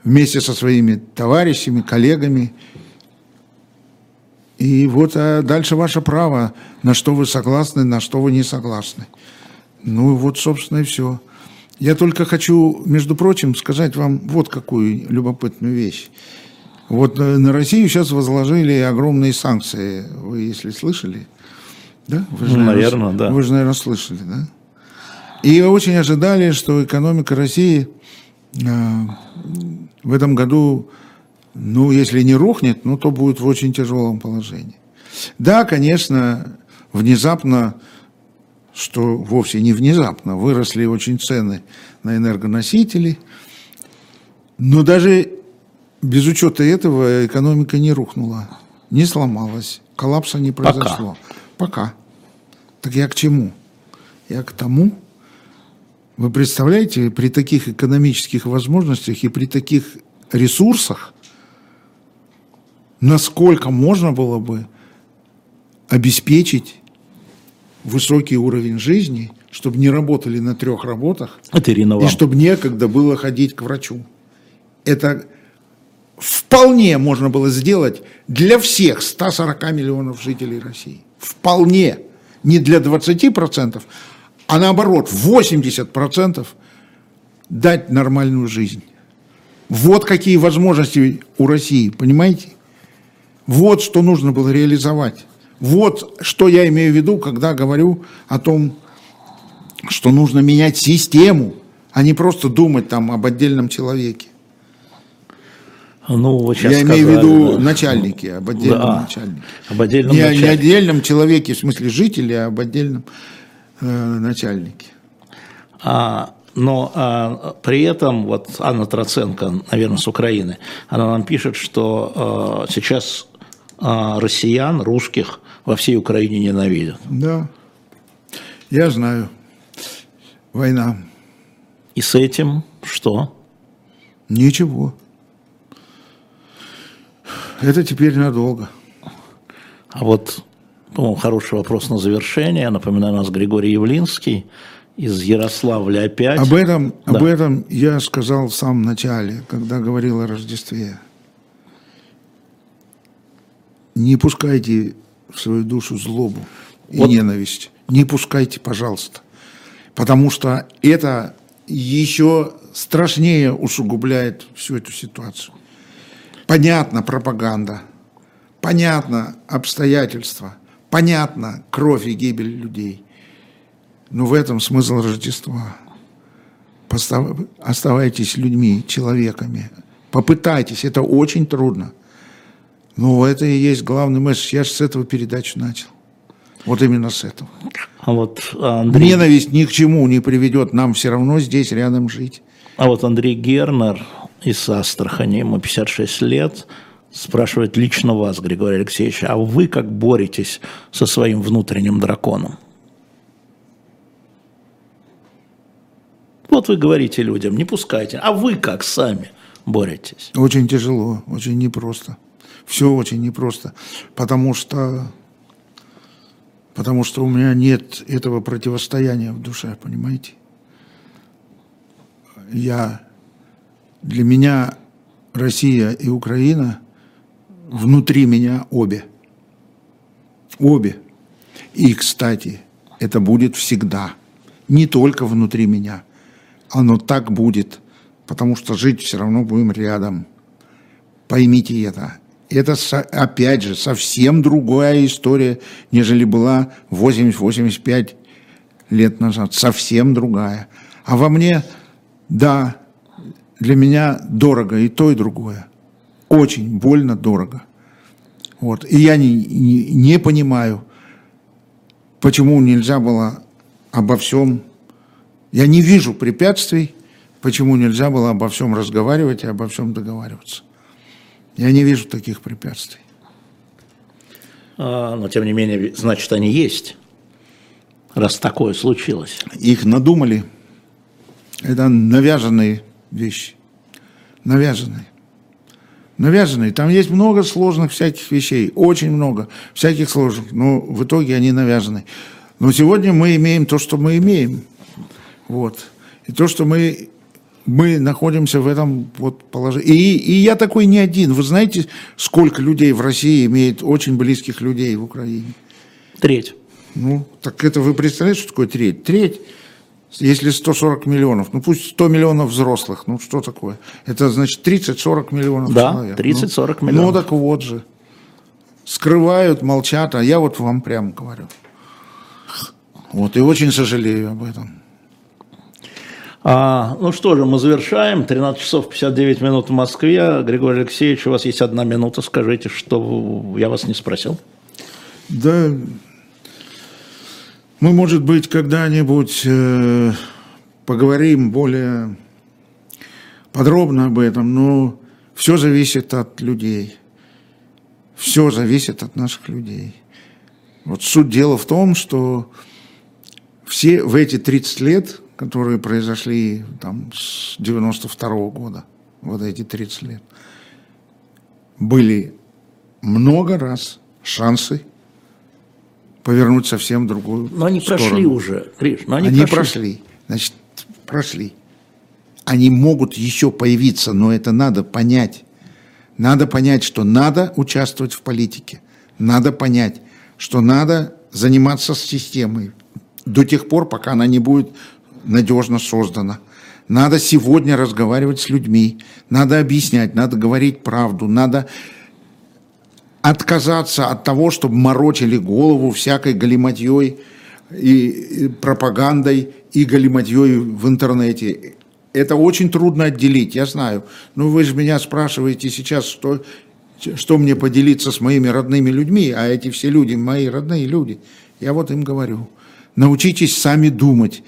вместе со своими товарищами, коллегами. И вот а дальше ваше право, на что вы согласны, на что вы не согласны. Ну вот, собственно, и все. Я только хочу, между прочим, сказать вам вот какую любопытную вещь. Вот э, на Россию сейчас возложили огромные санкции. Вы, если слышали, да? Вы же, ну, наверное, да. Вы же, наверное, слышали, да? И очень ожидали, что экономика России э, в этом году, ну, если не рухнет, ну, то будет в очень тяжелом положении. Да, конечно, внезапно что вовсе не внезапно, выросли очень цены на энергоносители, но даже без учета этого экономика не рухнула, не сломалась, коллапса не произошло. Пока. Пока. Так я к чему? Я к тому, вы представляете, при таких экономических возможностях и при таких ресурсах насколько можно было бы обеспечить высокий уровень жизни, чтобы не работали на трех работах, Это Ирина вам. и чтобы некогда было ходить к врачу. Это вполне можно было сделать для всех 140 миллионов жителей России. Вполне. Не для 20%, а наоборот, 80% дать нормальную жизнь. Вот какие возможности у России, понимаете? Вот что нужно было реализовать. Вот что я имею в виду, когда говорю о том, что нужно менять систему, а не просто думать там об отдельном человеке. Ну, вы сейчас я имею в сказали, виду да. начальники, об отдельном Да, начальнике. об отдельном не, не начальнике. отдельном человеке, в смысле жителе, а об отдельном э, начальнике. А, но а, при этом вот Анна Троценко, наверное, с Украины, она нам пишет, что а, сейчас а, россиян, русских во всей Украине ненавидят. Да, я знаю. Война. И с этим что? Ничего. Это теперь надолго. А вот, по-моему, хороший вопрос на завершение. Напоминаю, у нас Григорий Явлинский из Ярославля опять. Об этом, Да. об этом я сказал в самом начале, когда говорил о Рождестве. Не пускайте в свою душу злобу и Вот. ненависть. Не пускайте, пожалуйста. Потому что это еще страшнее усугубляет всю эту ситуацию. Понятно пропаганда, понятно обстоятельства, понятно кровь и гибель людей. Но в этом смысл Рождества. Постав- Оставайтесь людьми, человеками. Попытайтесь, это очень трудно. Но это и есть главный месседж. Я же с этого передачу начал. Вот именно с этого. А вот Андрей, Ненависть ни к чему не приведет. Нам все равно здесь рядом жить. а вот Андрей Гернер из Астрахани, ему 56 лет, спрашивает лично вас, Григорий Алексеевич, а вы как боретесь со своим внутренним драконом? Вот вы говорите людям, не пускайте, а вы как сами боретесь? Очень тяжело, очень непросто. Все очень непросто. Потому что, потому что у меня нет этого противостояния в душе, понимаете? Я, для меня Россия и Украина внутри меня обе. Обе. И, кстати, это будет всегда. Не только внутри меня. Оно так будет. Потому что жить все равно будем рядом. Поймите это. Это, опять же, совсем другая история, нежели была 80-85 лет назад. Совсем другая. А во мне, да, для меня дорого и то, и другое. Очень больно дорого. Вот. И я не, не, не понимаю, почему нельзя было обо всем... Я не вижу препятствий, почему нельзя было обо всем разговаривать и обо всем договариваться. Я не вижу таких препятствий. А, но тем не менее, значит, они есть, раз такое случилось. Их надумали. Это навязанные вещи. Навязанные. Навязанные. Там есть много сложных всяких вещей. Очень много всяких сложных. Но в итоге они навязаны. Но сегодня мы имеем то, что мы имеем. Вот. И то, что мы, мы находимся в этом вот положении. И, и я такой не один. Вы знаете, сколько людей в России имеет очень близких людей в Украине? Треть. Ну, так это вы представляете, что такое треть? Треть, если 140 миллионов, ну пусть 100 миллионов взрослых, ну что такое? Это значит 30-40 миллионов Да, человек. 30-40 Ну, миллионов. Ну так вот же. Скрывают, молчат, а я вот вам прямо говорю. Вот, и очень сожалею об этом. А, ну что же, мы завершаем. 13 часов 59 минут в Москве. Григорий Алексеевич, у вас есть одна минута. Скажите, что я вас не спросил. Да, мы, может быть, когда-нибудь э, поговорим более подробно об этом, но все зависит от людей. Все зависит от наших людей. Вот суть дела в том, что все в эти 30 лет, которые произошли там с 92 года, вот эти 30 лет, были много раз шансы повернуть совсем в другую Но они сторону. прошли уже, Гриш, но они, Они, прошли. прошли. Значит, прошли. Они могут еще появиться, но это надо понять. Надо понять, что надо участвовать в политике. Надо понять, что надо заниматься системой до тех пор, пока она не будет надежно создана. Надо сегодня разговаривать с людьми, надо объяснять, надо говорить правду, надо отказаться от того, чтобы морочили голову всякой галиматьей и, пропагандой и галиматьей в интернете. Это очень трудно отделить, я знаю. Но вы же меня спрашиваете сейчас, что, что мне поделиться с моими родными людьми, а эти все люди, мои родные люди. Я вот им говорю, научитесь сами думать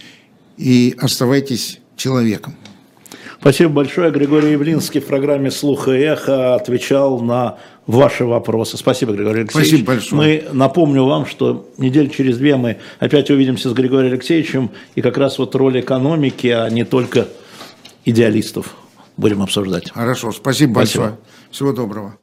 и оставайтесь человеком. Спасибо большое. Григорий Явлинский в программе «Слух и эхо» отвечал на ваши вопросы. Спасибо, Григорий Алексеевич. Спасибо большое. Мы напомню вам, что неделю через две мы опять увидимся с Григорием Алексеевичем, и как раз вот роль экономики, а не только идеалистов будем обсуждать. Хорошо, спасибо, Спасибо. большое. Всего доброго.